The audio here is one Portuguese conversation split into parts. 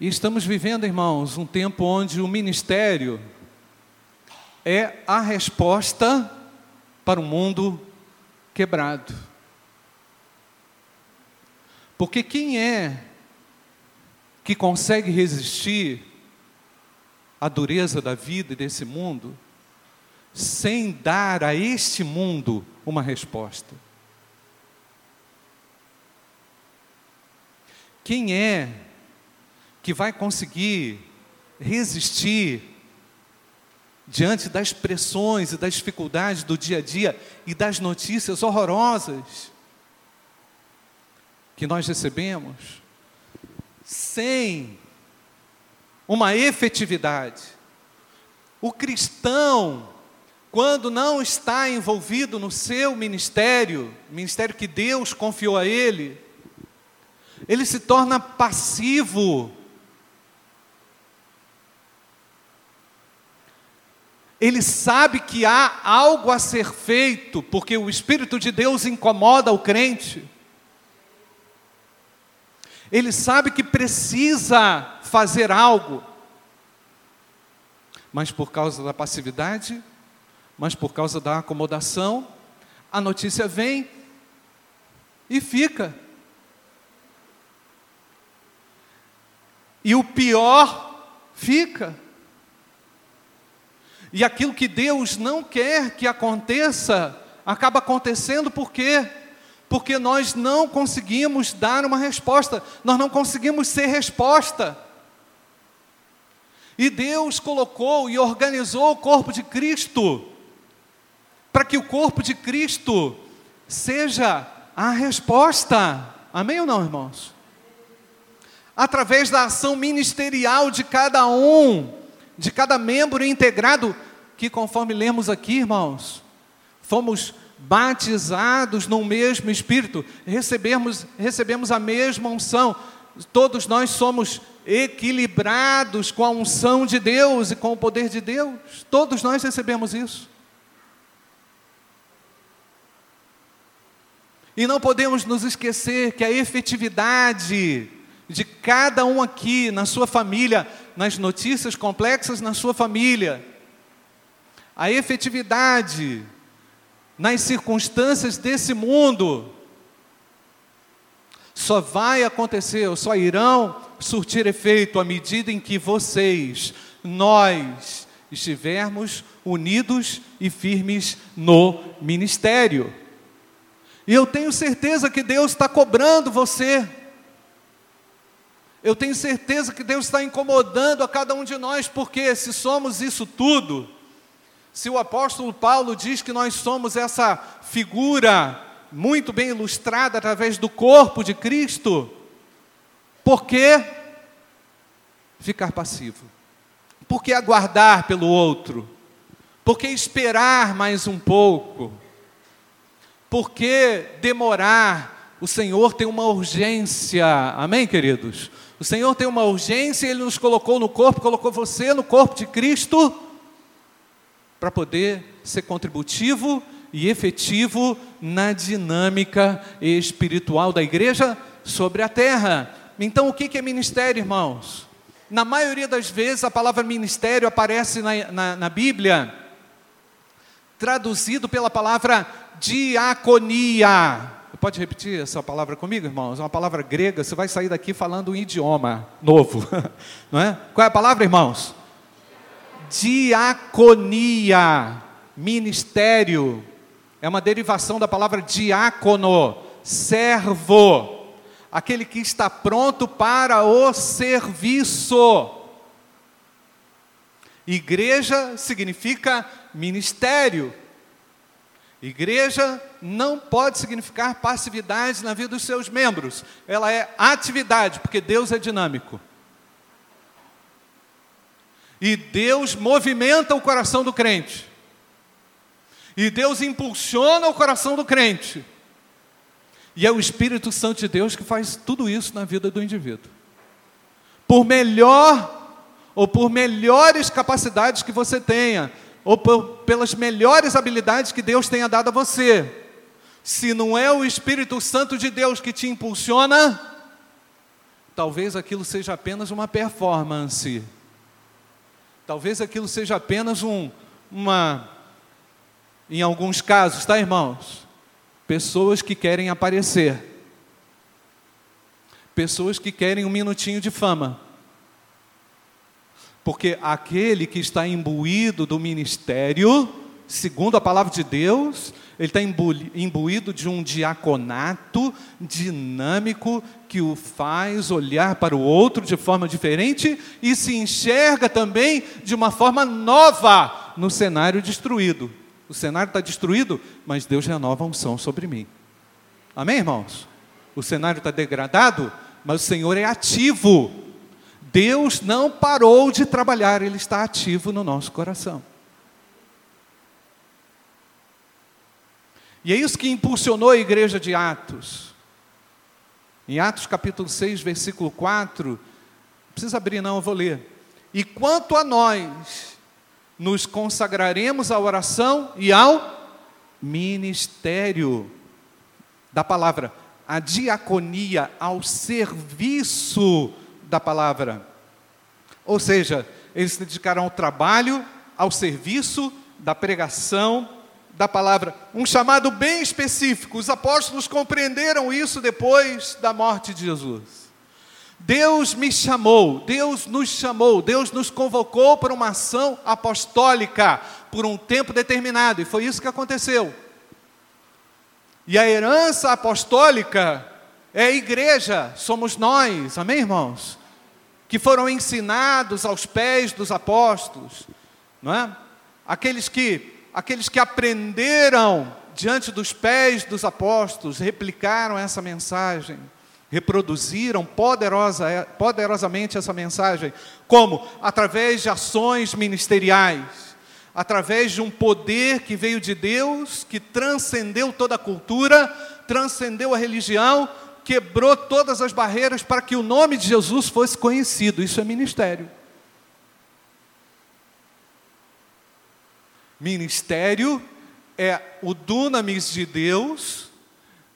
E estamos vivendo, irmãos, um tempo onde o ministério é a resposta para um mundo quebrado. Porque quem é que consegue resistir à dureza da vida e desse mundo sem dar a este mundo uma resposta? Quem é que vai conseguir resistir diante das pressões e das dificuldades do dia a dia e das notícias horrorosas que nós recebemos, sem uma efetividade. O cristão, quando não está envolvido no seu ministério, ministério que Deus confiou a ele, ele se torna passivo ele sabe que há algo a ser feito, porque o Espírito de Deus incomoda o crente. Ele sabe que precisa fazer algo, mas por causa da passividade, mas por causa da acomodação, a notícia vem e fica. E o pior fica. E aquilo que Deus não quer que aconteça, acaba acontecendo por quê? Porque nós não conseguimos dar uma resposta, nós não conseguimos ser resposta. E Deus colocou e organizou o corpo de Cristo, para que o corpo de Cristo seja a resposta. Amém ou não, irmãos? Através da ação ministerial de cada um, de cada membro integrado, que conforme lemos aqui, irmãos, fomos batizados no mesmo Espírito, recebemos, recebemos a mesma unção, todos nós somos equilibrados com a unção de Deus e com o poder de Deus, todos nós recebemos isso. E não podemos nos esquecer que a efetividade de cada um aqui, na sua família, nas notícias complexas na sua família, a efetividade nas circunstâncias desse mundo, só vai acontecer, ou só irão surtir efeito à medida em que vocês, nós, estivermos unidos e firmes no ministério. E eu tenho certeza que Deus está cobrando você. Eu tenho certeza que Deus está incomodando a cada um de nós, porque se somos isso tudo, se o apóstolo Paulo diz que nós somos essa figura muito bem ilustrada através do corpo de Cristo, por que ficar passivo? Por que aguardar pelo outro? Por que esperar mais um pouco? Por que demorar? O Senhor tem uma urgência, amém, queridos? O Senhor tem uma urgência, Ele nos colocou no corpo, colocou você no corpo de Cristo, para poder ser contributivo e efetivo na dinâmica espiritual da igreja sobre a terra. Então, o que é ministério, irmãos? Na maioria das vezes, a palavra ministério aparece na, na, na Bíblia traduzido pela palavra diaconia. Pode repetir essa palavra comigo, irmãos? É uma palavra grega, você vai sair daqui falando um idioma novo, não é? Qual é a palavra, irmãos? diaconia, ministério, é uma derivação da palavra diácono, servo, aquele que está pronto para o serviço. Igreja significa ministério. Igreja não pode significar passividade na vida dos seus membros, ela é atividade, porque Deus é dinâmico. E Deus movimenta o coração do crente. E Deus impulsiona o coração do crente. E é o Espírito Santo de Deus que faz tudo isso na vida do indivíduo. Por melhor ou por melhores capacidades que você tenha, ou pelas melhores habilidades que Deus tenha dado a você, se não é o Espírito Santo de Deus que te impulsiona, talvez aquilo seja apenas uma performance. Talvez aquilo seja apenas um, uma, em alguns casos, tá, irmãos? Pessoas que querem aparecer. Pessoas que querem um minutinho de fama. Porque aquele que está imbuído do ministério, segundo a palavra de Deus, ele está imbuído de um diaconato dinâmico que o faz olhar para o outro de forma diferente e se enxerga também de uma forma nova no cenário destruído. O cenário está destruído, mas Deus renova a unção sobre mim. Amém, irmãos? O cenário está degradado, mas o Senhor é ativo. Deus não parou de trabalhar, Ele está ativo no nosso coração. E é isso que impulsionou a igreja de Atos. Em Atos capítulo 6, versículo 4, não precisa abrir não, eu vou ler. E quanto a nós, nos consagraremos à oração e ao ministério da palavra, a diaconia, ao serviço da palavra. Ou seja, eles se dedicaram ao trabalho, ao serviço da pregação da palavra, um chamado bem específico. Os apóstolos compreenderam isso depois da morte de Jesus. Deus me chamou, Deus nos chamou, Deus nos convocou para uma ação apostólica por um tempo determinado, e foi isso que aconteceu. E a herança apostólica é a igreja, somos nós, amém, irmãos? Que foram ensinados aos pés dos apóstolos, não é? Aqueles que, aqueles que aprenderam diante dos pés dos apóstolos, replicaram essa mensagem, reproduziram poderosa, poderosamente essa mensagem, como? Através de ações ministeriais, através de um poder que veio de Deus, que transcendeu toda a cultura, transcendeu a religião, quebrou todas as barreiras para que o nome de Jesus fosse conhecido. Isso é ministério. Ministério é o dunamis de Deus,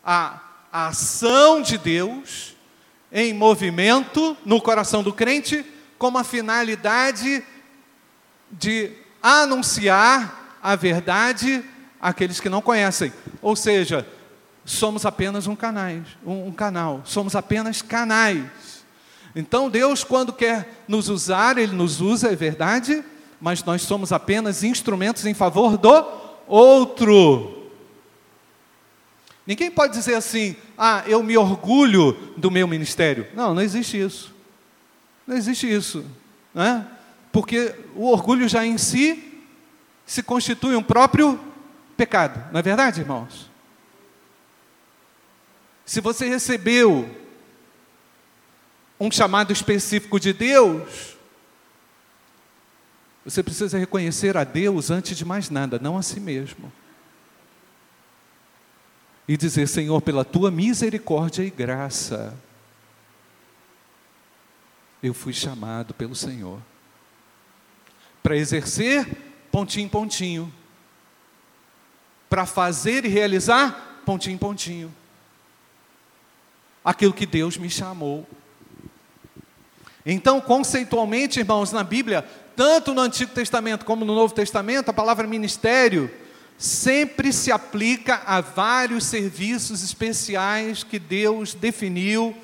a, ação de Deus em movimento no coração do crente, com a finalidade de anunciar a verdade àqueles que não conhecem. Ou seja, somos apenas um, canais, um, um canal, somos apenas canais. Então Deus, quando quer nos usar, Ele nos usa, é verdade, mas nós somos apenas instrumentos em favor do outro. Ninguém pode dizer assim, ah, eu me orgulho do meu ministério. Não, não existe isso. Não existe isso. Né? Porque o orgulho já em si se constitui um próprio pecado. Não é verdade, irmãos? Se você recebeu um chamado específico de Deus, você precisa reconhecer a Deus antes de mais nada, não a si mesmo. E dizer: Senhor, pela tua misericórdia e graça, eu fui chamado pelo Senhor para exercer pontinho, pontinho, para fazer e realizar pontinho, pontinho aquilo que Deus me chamou. Então, conceitualmente, irmãos, na Bíblia, tanto no Antigo Testamento como no Novo Testamento, a palavra ministério sempre se aplica a vários serviços especiais que Deus definiu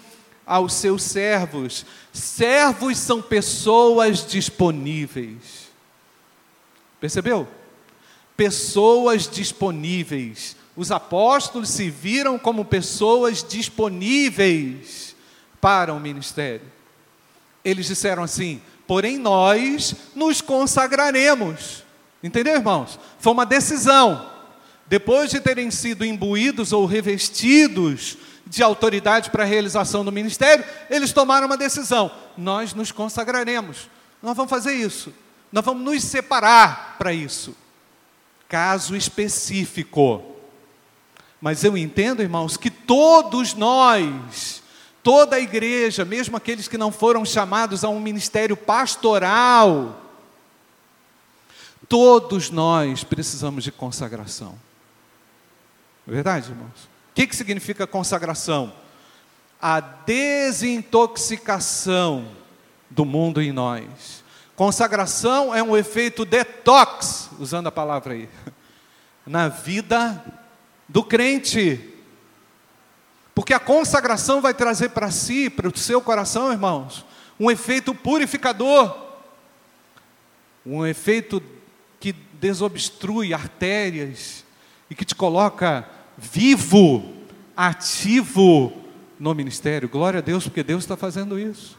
aos seus servos. Servos são pessoas disponíveis. Percebeu? Pessoas disponíveis os apóstolos se viram como pessoas disponíveis para o ministério. Eles disseram assim: porém nós nos consagraremos. Entendeu, irmãos? Foi uma decisão. Depois de terem sido imbuídos ou revestidos de autoridade para a realização do ministério, eles tomaram uma decisão: nós nos consagraremos. Nós vamos fazer isso. Nós vamos nos separar para isso. Caso específico. Mas eu entendo, irmãos, que todos nós, toda a igreja, mesmo aqueles que não foram chamados a um ministério pastoral, todos nós precisamos de consagração. É verdade, irmãos? O que, que significa consagração? a desintoxicação do mundo em nós. Consagração é um efeito detox, usando a palavra aí, na vida do crente. Porque a consagração vai trazer para si, para o seu coração, irmãos, um efeito purificador, um efeito que desobstrui artérias e que te coloca vivo, ativo no ministério. Glória a Deus, porque Deus está fazendo isso.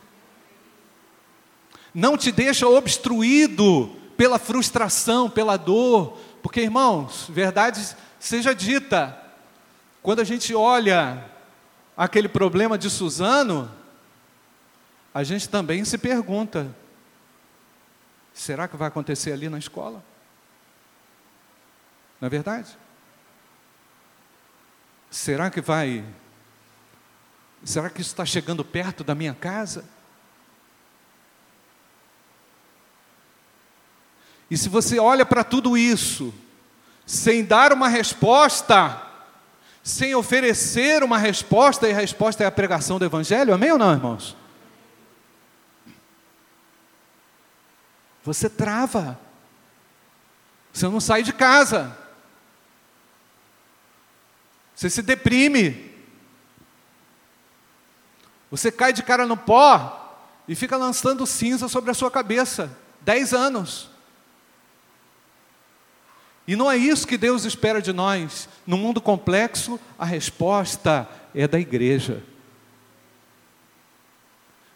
Não te deixa obstruído pela frustração, pela dor, porque irmãos, verdade seja dita, quando a gente olha aquele problema de Suzano, a gente também se pergunta: será que vai acontecer ali na escola? Não é verdade? Será que vai? Será que isso está chegando perto da minha casa? E se você olha para tudo isso, sem dar uma resposta, sem oferecer uma resposta, e a resposta é a pregação do Evangelho, amém ou não, irmãos? Você trava, você não sai de casa, você se deprime, você cai de cara no pó e fica lançando cinza sobre a sua cabeça. Dez anos. E não é isso que Deus espera de nós. No mundo complexo, a resposta é da igreja.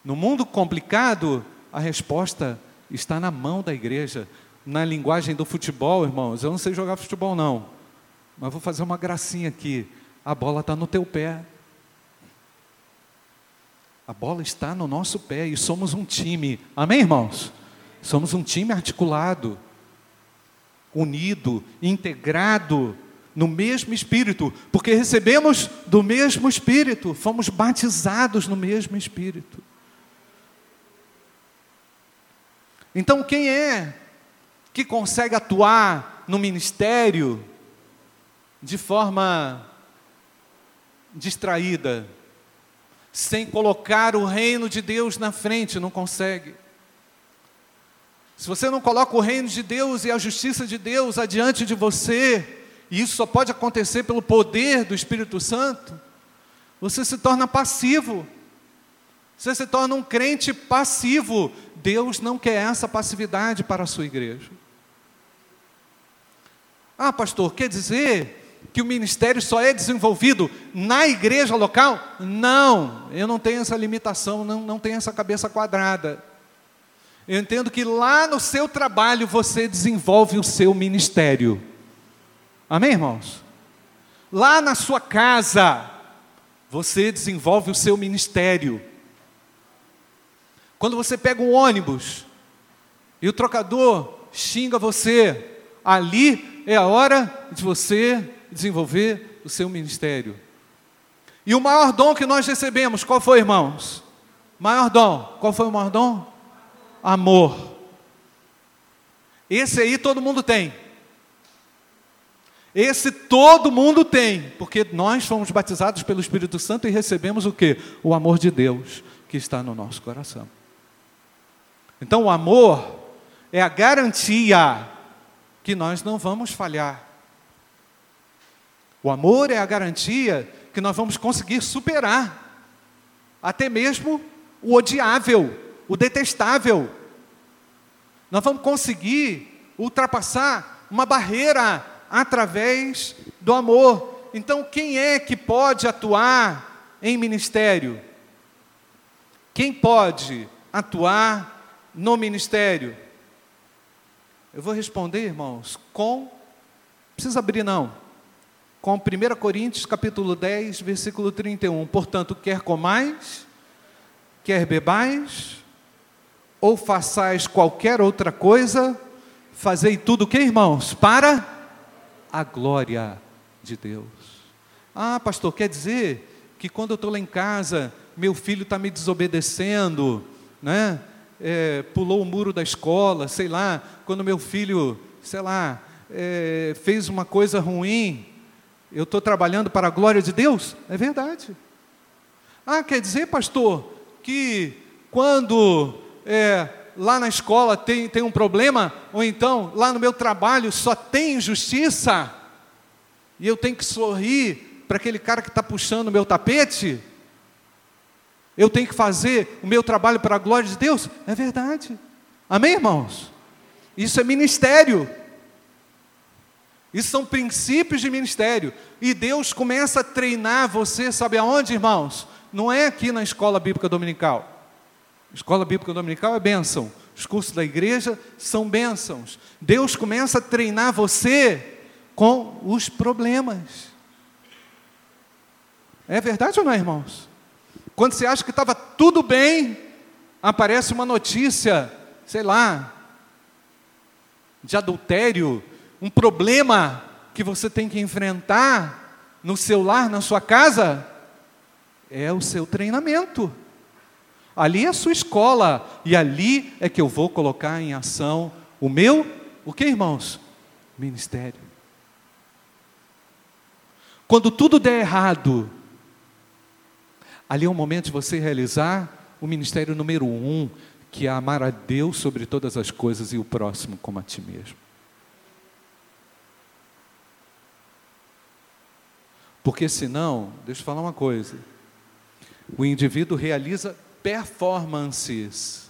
No mundo complicado, a resposta está na mão da igreja. Na linguagem do futebol, irmãos, eu não sei jogar futebol não. Mas vou fazer uma gracinha aqui. A bola está no teu pé. A bola está no nosso pé e somos um time. Amém, irmãos? Somos um time articulado, unido, integrado no mesmo Espírito, porque recebemos do mesmo Espírito, fomos batizados no mesmo Espírito. Então, quem é que consegue atuar no ministério de forma distraída, sem colocar o reino de Deus na frente, não consegue. Se você não coloca o reino de Deus e a justiça de Deus adiante de você, e isso só pode acontecer pelo poder do Espírito Santo, você se torna passivo. Você se torna um crente passivo. Deus não quer essa passividade para a sua igreja. Ah, pastor, quer dizer que o ministério só é desenvolvido na igreja local? Não, eu não tenho essa limitação, não, não tenho essa cabeça quadrada. Eu entendo que lá no seu trabalho você desenvolve o seu ministério. Amém, irmãos? Lá na sua casa você desenvolve o seu ministério. Quando você pega um ônibus e o trocador xinga você, ali é a hora de você desenvolver o seu ministério. E o maior dom que nós recebemos, qual foi, irmãos? Maior dom. Qual foi o maior dom? Amor. Esse aí todo mundo tem. Esse todo mundo tem, porque nós fomos batizados pelo Espírito Santo e recebemos o que? O amor de Deus que está no nosso coração. Então, o amor é a garantia que nós não vamos falhar. O amor é a garantia que nós vamos conseguir superar até mesmo o odiável, o detestável. Nós vamos conseguir ultrapassar uma barreira através do amor. Então, quem é que pode atuar em ministério? Quem pode atuar no ministério? Eu vou responder, irmãos, com precisa abrir não. Com 1 Coríntios capítulo 10, versículo 31. Portanto, quer comais, quer bebais, ou façais qualquer outra coisa, fazei tudo o que, irmãos? Para a glória de Deus. Ah, pastor, quer dizer que quando eu estou lá em casa, meu filho está me desobedecendo, né? é, pulou o muro da escola, sei lá, quando meu filho, sei lá, é, fez uma coisa ruim, eu estou trabalhando para a glória de Deus? É verdade. Ah, quer dizer, pastor, que quando é, lá na escola tem, tem um problema, ou então lá no meu trabalho só tem injustiça, e eu tenho que sorrir para aquele cara que está puxando o meu tapete? Eu tenho que fazer o meu trabalho para a glória de Deus? É verdade. Amém, irmãos? Isso é ministério. Isso são princípios de ministério. E Deus começa a treinar você, sabe aonde, irmãos? Não é aqui na escola bíblica dominical. Escola bíblica dominical é bênção. Os cursos da igreja são bênçãos. Deus começa a treinar você com os problemas. É verdade ou não, irmãos? Quando você acha que estava tudo bem, aparece uma notícia, sei lá, de adultério, um problema que você tem que enfrentar no seu lar, na sua casa, é o seu treinamento. Ali é a sua escola, e ali é que eu vou colocar em ação o meu, o que, irmãos? Ministério. Quando tudo der errado, ali é o momento de você realizar o ministério número um, que é amar a Deus sobre todas as coisas e o próximo como a ti mesmo. Porque senão, deixa eu falar uma coisa, o indivíduo realiza performances.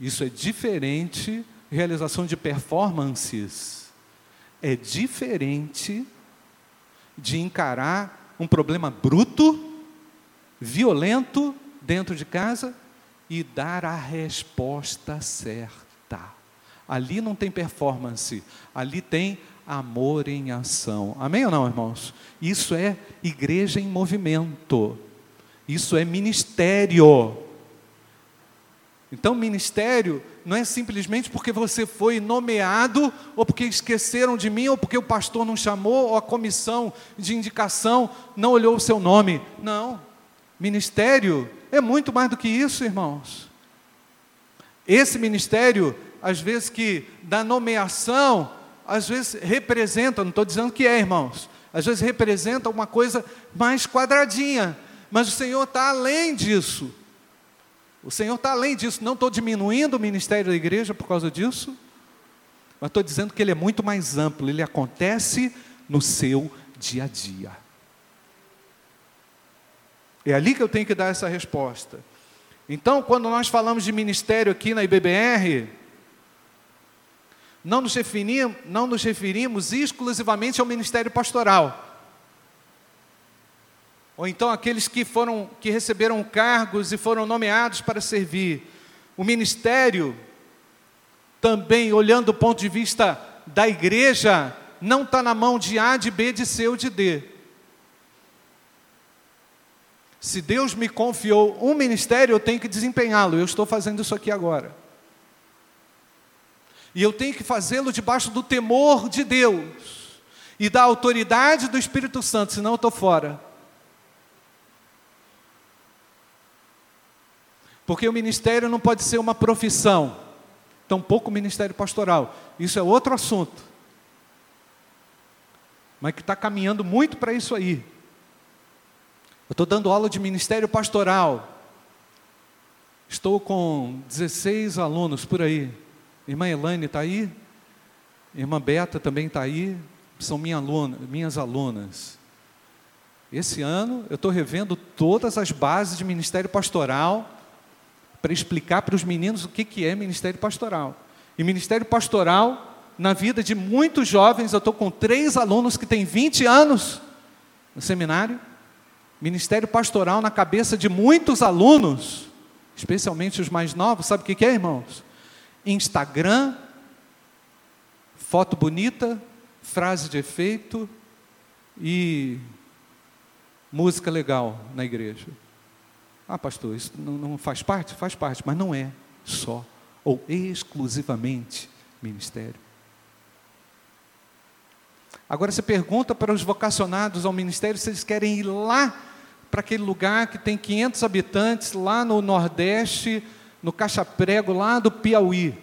Isso é diferente, realização de performances é diferente de encarar um problema bruto, violento dentro de casa e dar a resposta certa. Ali não tem performance, ali tem amor em ação. Amém ou não, irmãos? Isso é igreja em movimento. Isso é ministério. Então, ministério não é simplesmente porque você foi nomeado, ou porque esqueceram de mim, ou porque o pastor não chamou, ou a comissão de indicação não olhou o seu nome. Não. Ministério é muito mais do que isso, irmãos. Esse ministério, às vezes que da nomeação, às vezes representa, não estou dizendo que é, irmãos, às vezes representa uma coisa mais quadradinha, mas o Senhor está além disso. O Senhor está além disso. Não estou diminuindo o ministério da igreja por causa disso, mas estou dizendo que ele é muito mais amplo, ele acontece no seu dia a dia. É ali que eu tenho que dar essa resposta. Então, quando nós falamos de ministério aqui na IBBR, não nos referimos, não nos referimos exclusivamente ao ministério pastoral ou então aqueles que foram que receberam cargos e foram nomeados para servir. O ministério também, olhando do ponto de vista da igreja, não está na mão de A, de B, de C ou de D. Se Deus me confiou um ministério, eu tenho que desempenhá-lo. Eu estou fazendo isso aqui agora. E eu tenho que fazê-lo debaixo do temor de Deus e da autoridade do Espírito Santo, senão eu estou fora. Porque o ministério não pode ser uma profissão, tampouco o ministério pastoral. Isso é outro assunto. Mas que está caminhando muito para isso aí. Eu estou dando aula de ministério pastoral. Estou com 16 alunos por aí. Irmã Elaine está aí? Irmã Beta também está aí. São minha aluna, minhas alunas. Esse ano eu estou revendo todas as bases de ministério pastoral para explicar para os meninos o que, que é ministério pastoral. E ministério pastoral, na vida de muitos jovens, eu estou com três alunos que têm 20 anos no seminário. Ministério pastoral na cabeça de muitos alunos, especialmente os mais novos, sabe o que, que é, irmãos? Instagram, foto bonita, frase de efeito e música legal na igreja. Ah, pastor, isso não, não faz parte? Faz parte, mas não é só ou exclusivamente ministério. Agora você pergunta para os vocacionados ao ministério se eles querem ir lá para aquele lugar que tem 500 habitantes, lá no Nordeste, no Caixa Prego, lá do Piauí.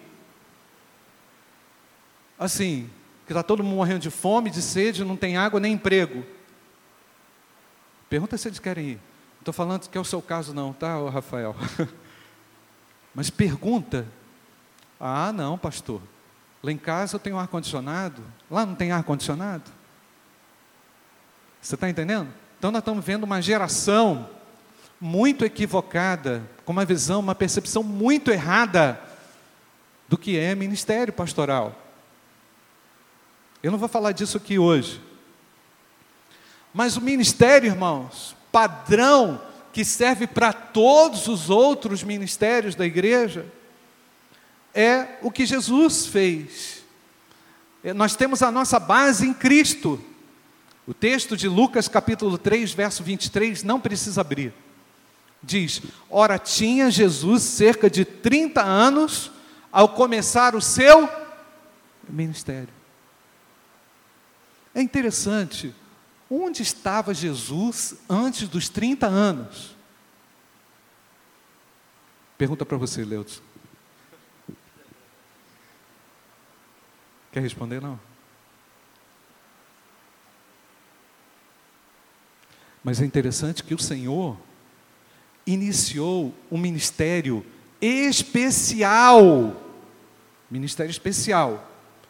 Assim, que está todo mundo morrendo de fome, de sede, não tem água nem emprego. Pergunta se eles querem ir. Estou falando que é o seu caso, não, tá, Rafael? Mas pergunta. Ah, não, pastor. Lá em casa eu tenho ar-condicionado. Lá não tem ar-condicionado? Você está entendendo? Então nós estamos vendo uma geração muito equivocada, com uma visão, uma percepção muito errada do que é ministério pastoral. Eu não vou falar disso aqui hoje. Mas o ministério, irmãos, padrão que serve para todos os outros ministérios da igreja, é o que Jesus fez. É, nós temos a nossa base em Cristo. O texto de Lucas capítulo 3, verso 23, não precisa abrir. Diz: Ora, tinha Jesus cerca de 30 anos ao começar o seu ministério. É interessante, onde estava Jesus antes dos 30 anos? Pergunta para você, Leudson. Quer responder? Não. Mas é interessante que o Senhor iniciou um ministério especial, ministério especial,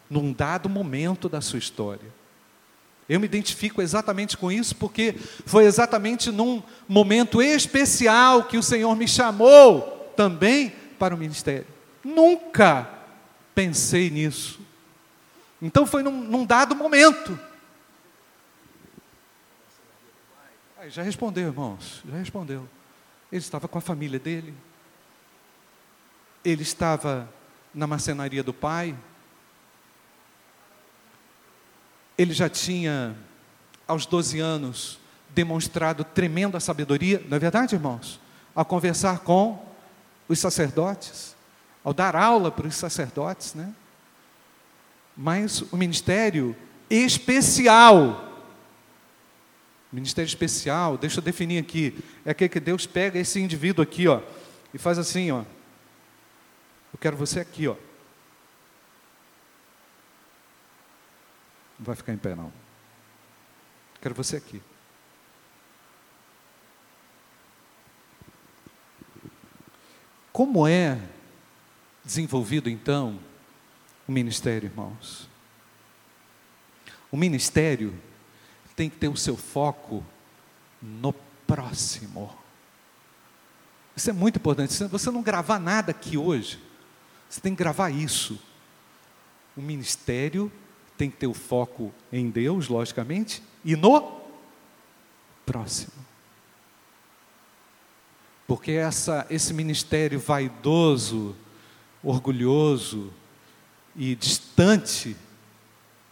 num dado momento da sua história. Eu me identifico exatamente com isso, porque foi exatamente num momento especial que o Senhor me chamou também para o ministério. Nunca pensei nisso. Então foi num, num dado momento. já respondeu, irmãos, já respondeu. Ele estava com a família dele. Ele estava na marcenaria do pai. Ele já tinha, aos 12 anos, demonstrado tremenda sabedoria, não é verdade, irmãos? Ao conversar com os sacerdotes, ao dar aula para os sacerdotes, né? Mas o ministério especial Ministério especial, deixa eu definir aqui. É aquele que Deus pega esse indivíduo aqui, ó, e faz assim, ó. Eu quero você aqui, ó. Não vai ficar em pé, não. Quero você aqui. Como é desenvolvido então o ministério, irmãos? O ministério tem que ter o seu foco no próximo. Isso é muito importante. Se você não gravar nada aqui hoje, você tem que gravar isso. O ministério tem que ter o foco em Deus, logicamente, e no próximo. Porque essa, esse ministério vaidoso, orgulhoso e distante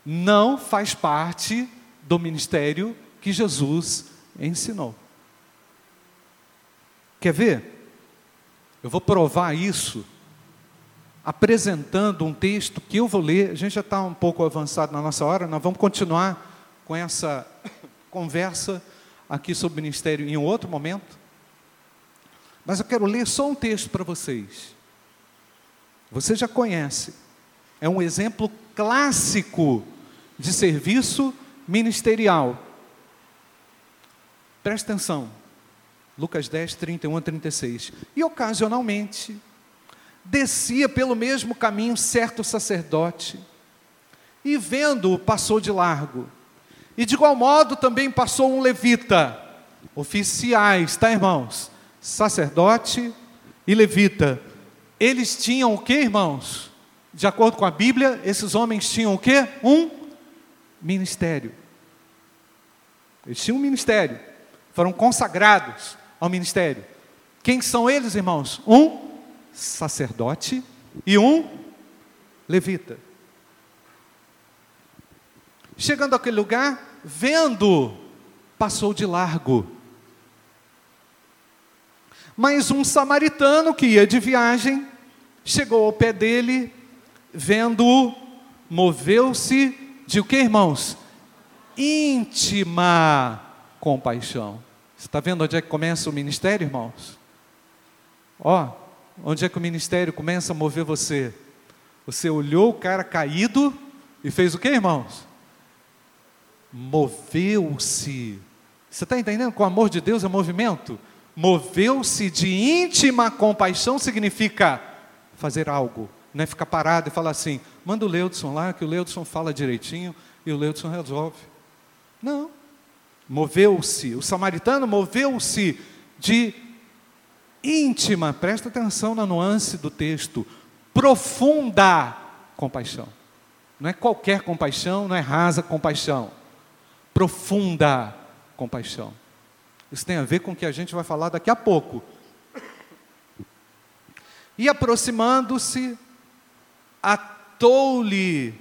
não faz parte do ministério que Jesus ensinou. Quer ver? Eu vou provar isso apresentando um texto que eu vou ler. A gente já está um pouco avançado na nossa hora, nós vamos continuar com essa conversa aqui sobre o ministério em outro momento. Mas eu quero ler só um texto para vocês. Você já conhece. É um exemplo clássico de serviço ministerial. Presta atenção. Lucas 10, 31 a 36. E ocasionalmente, descia pelo mesmo caminho certo sacerdote, e vendo-o, passou de largo. E de igual modo também passou um levita, oficiais, tá, irmãos? Sacerdote e levita. Eles tinham o que, irmãos? De acordo com a Bíblia, esses homens tinham o que? Um ministério. Eles tinham um ministério, foram consagrados ao ministério. Quem são eles, irmãos? Um sacerdote e um levita. Chegando àquele lugar, vendo, passou de largo. Mas um samaritano que ia de viagem, chegou ao pé dele, vendo-o, moveu-se de o que, irmãos? Íntima compaixão. Você está vendo onde é que começa o ministério, irmãos? Ó, onde é que o ministério começa a mover você? Você olhou o cara caído e fez o que, irmãos? Moveu-se. Você está entendendo que o amor de Deus é movimento? Moveu-se de íntima compaixão significa fazer algo, não é ficar parado e falar assim: manda o Leudson lá, que o Leudson fala direitinho e o Leudson resolve. Não. Moveu-se, o samaritano moveu-se de íntima, presta atenção na nuance do texto, profunda compaixão. Não é qualquer compaixão, não é rasa compaixão. Profunda compaixão. Isso tem a ver com o que a gente vai falar daqui a pouco. E aproximando-se, atou-lhe.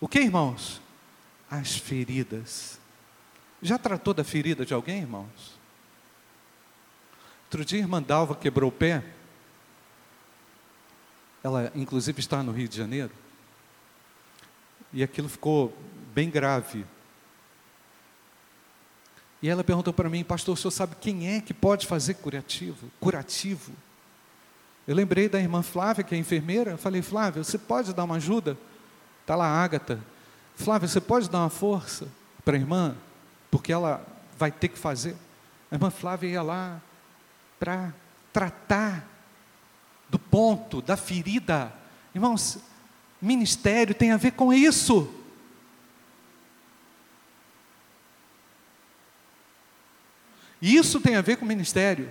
O que, irmãos? As feridas. Já tratou da ferida de alguém, irmãos? Outro dia, a irmã Dalva quebrou o pé. Ela, inclusive, está no Rio de Janeiro. E aquilo ficou bem grave. E ela perguntou para mim, pastor, o senhor sabe quem é que pode fazer curativo, curativo? Eu lembrei da irmã Flávia, que é enfermeira. Eu falei, Flávia, você pode dar uma ajuda? Está lá a Ágata. Flávia, você pode dar uma força para a irmã? Porque ela vai ter que fazer. A irmã Flávia ia lá para tratar do ponto, da ferida. Irmãos, ministério tem a ver com isso. Isso tem a ver com ministério.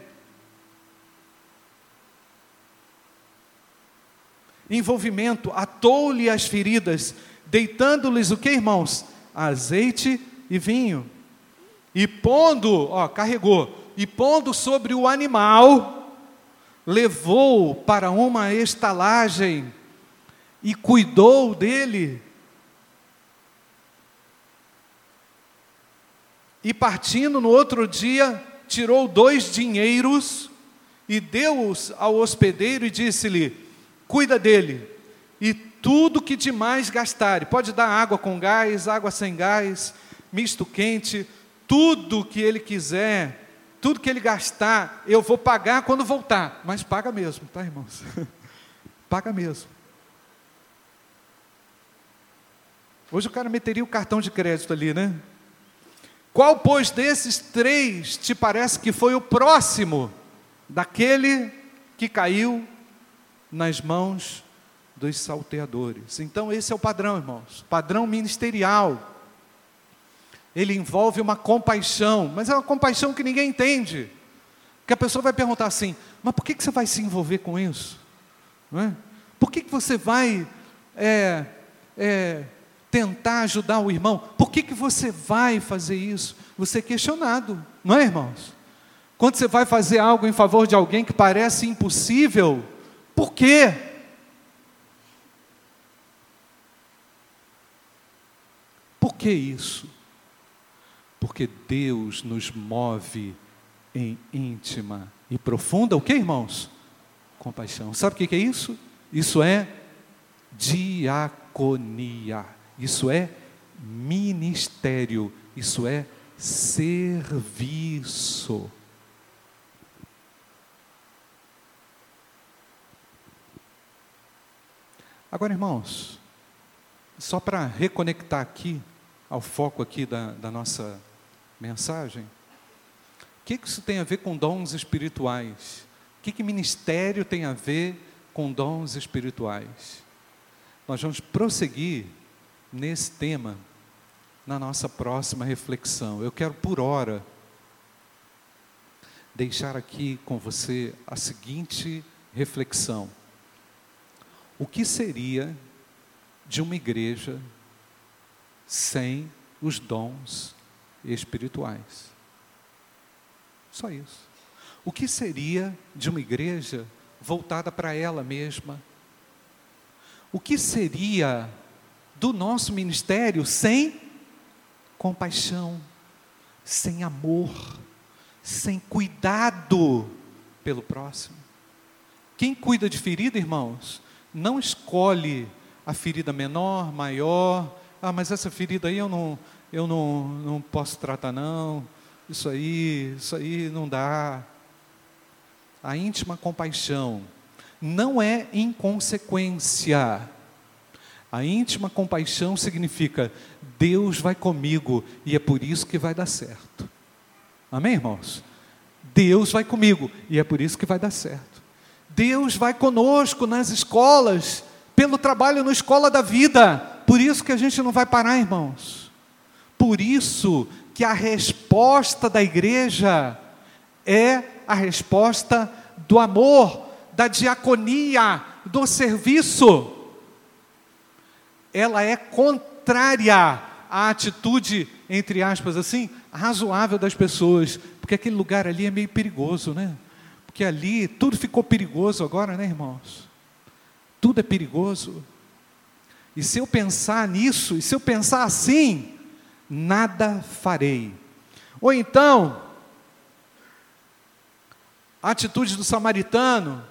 Envolvimento, atou-lhe as feridas, deitando-lhes o que, irmãos? Azeite e vinho. E pondo, ó, carregou, e pondo sobre o animal, levou para uma estalagem e cuidou dele. E partindo no outro dia, tirou dois dinheiros e deu-os ao hospedeiro e disse-lhe: Cuida dele, e tudo que demais gastar, pode dar água com gás, água sem gás, misto quente, tudo que ele quiser, tudo que ele gastar, eu vou pagar quando voltar, mas paga mesmo, tá, irmãos? paga mesmo. Hoje o cara meteria o cartão de crédito ali, né? Qual, pois, desses três te parece que foi o próximo daquele que caiu nas mãos dos salteadores? Então, esse é o padrão, irmãos, padrão ministerial. Ele envolve uma compaixão, mas é uma compaixão que ninguém entende. Que a pessoa vai perguntar assim: mas por que, você vai se envolver com isso? Não é? Por que, que você vai é, é, tentar ajudar o irmão. Por que, que você vai fazer isso? Você é questionado, não é, irmãos? Quando você vai fazer algo em favor de alguém que parece impossível, por quê? Por que isso? Porque Deus nos move em íntima e profunda, o que, irmãos? Compaixão. Sabe o que é isso? Isso é diaconia. Isso é ministério, isso é serviço. Agora, irmãos, só para reconectar aqui ao foco aqui da, da nossa mensagem, o que, isso tem a ver com dons espirituais? O que, que ministério tem a ver com dons espirituais? Nós vamos prosseguir nesse tema na nossa próxima reflexão. Eu quero, por hora, deixar aqui com você a seguinte reflexão: O que seria de uma igreja sem os dons espirituais? Só isso. O que seria de uma igreja voltada para ela mesma? O que seria do nosso ministério sem compaixão, sem amor, sem cuidado pelo próximo. Quem cuida de ferida, irmãos, não escolhe a ferida menor, maior. Ah, mas essa ferida aí eu não, eu não, não posso tratar não. Isso aí, isso aí não dá. A íntima compaixão não é inconsequência a íntima compaixão significa Deus vai comigo e é por isso que vai dar certo. Amém, irmãos? Deus vai comigo e é por isso que vai dar certo. Deus vai conosco nas escolas, pelo trabalho na escola da vida. Por isso que a gente não vai parar, irmãos. Por isso que a resposta da igreja é a resposta do amor, da diaconia, do serviço. Ela é contrária à atitude, entre aspas, assim, razoável das pessoas, porque aquele lugar ali é meio perigoso, né? Porque ali tudo ficou perigoso agora, né, irmãos? Tudo é perigoso. E se eu pensar nisso, e se eu pensar assim, nada farei. Ou então, a atitude do samaritano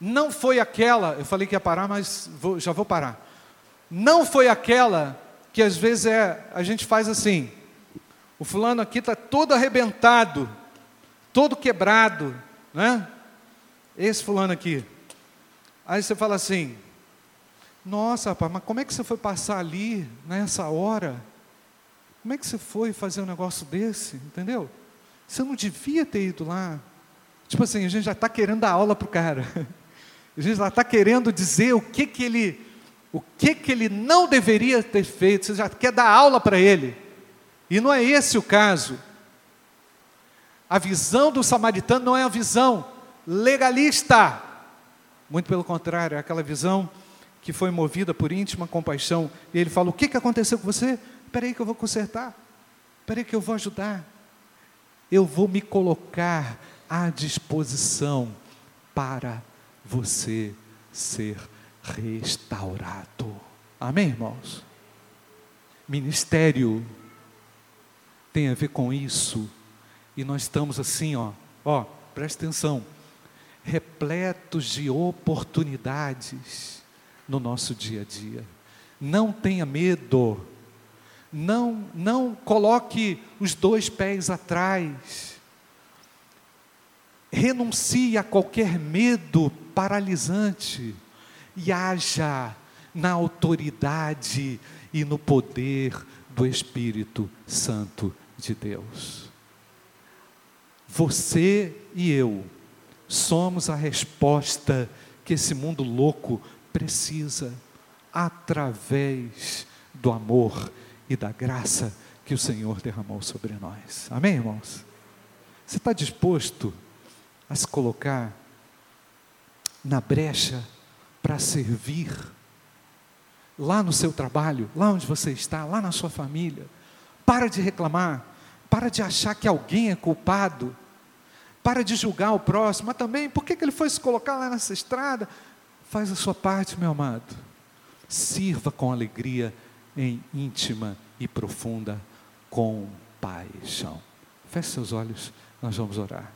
não foi aquela, eu falei que ia parar, mas vou, já vou parar. Não foi aquela que às vezes é, a gente faz assim. O fulano aqui está todo arrebentado, todo quebrado, né? Esse fulano aqui. Aí você fala assim: Nossa, rapaz, mas como é que você foi passar ali nessa hora? Como é que você foi fazer um negócio desse? Entendeu? Você não devia ter ido lá. Tipo assim, a gente já está querendo dar aula para o cara. A gente já está querendo dizer o que, que ele, o que, que ele não deveria ter feito. Você já quer dar aula para ele. E não é esse o caso. A visão do samaritano não é a visão legalista. Muito pelo contrário, é aquela visão que foi movida por íntima compaixão. E ele fala: O que, que aconteceu com você? Espera aí que eu vou consertar. Espera aí que eu vou ajudar. Eu vou me colocar à disposição para você ser restaurado. Amém, irmãos? Ministério tem a ver com isso. E nós estamos assim, ó, ó, presta atenção, repletos de oportunidades no nosso dia a dia. Não tenha medo. Não, não coloque os dois pés atrás renuncie a qualquer medo paralisante e haja na autoridade e no poder do Espírito Santo de Deus. Você e eu somos a resposta que esse mundo louco precisa através do amor e da graça que o Senhor derramou sobre nós. Amém, irmãos? Você está disposto a se colocar na brecha para servir, lá no seu trabalho, lá onde você está, lá na sua família. Para de reclamar, para de achar que alguém é culpado, para de julgar o próximo, mas também, por que, ele foi se colocar lá nessa estrada? Faz a sua parte, meu amado. Sirva com alegria, em íntima e profunda compaixão. Feche seus olhos, nós vamos orar.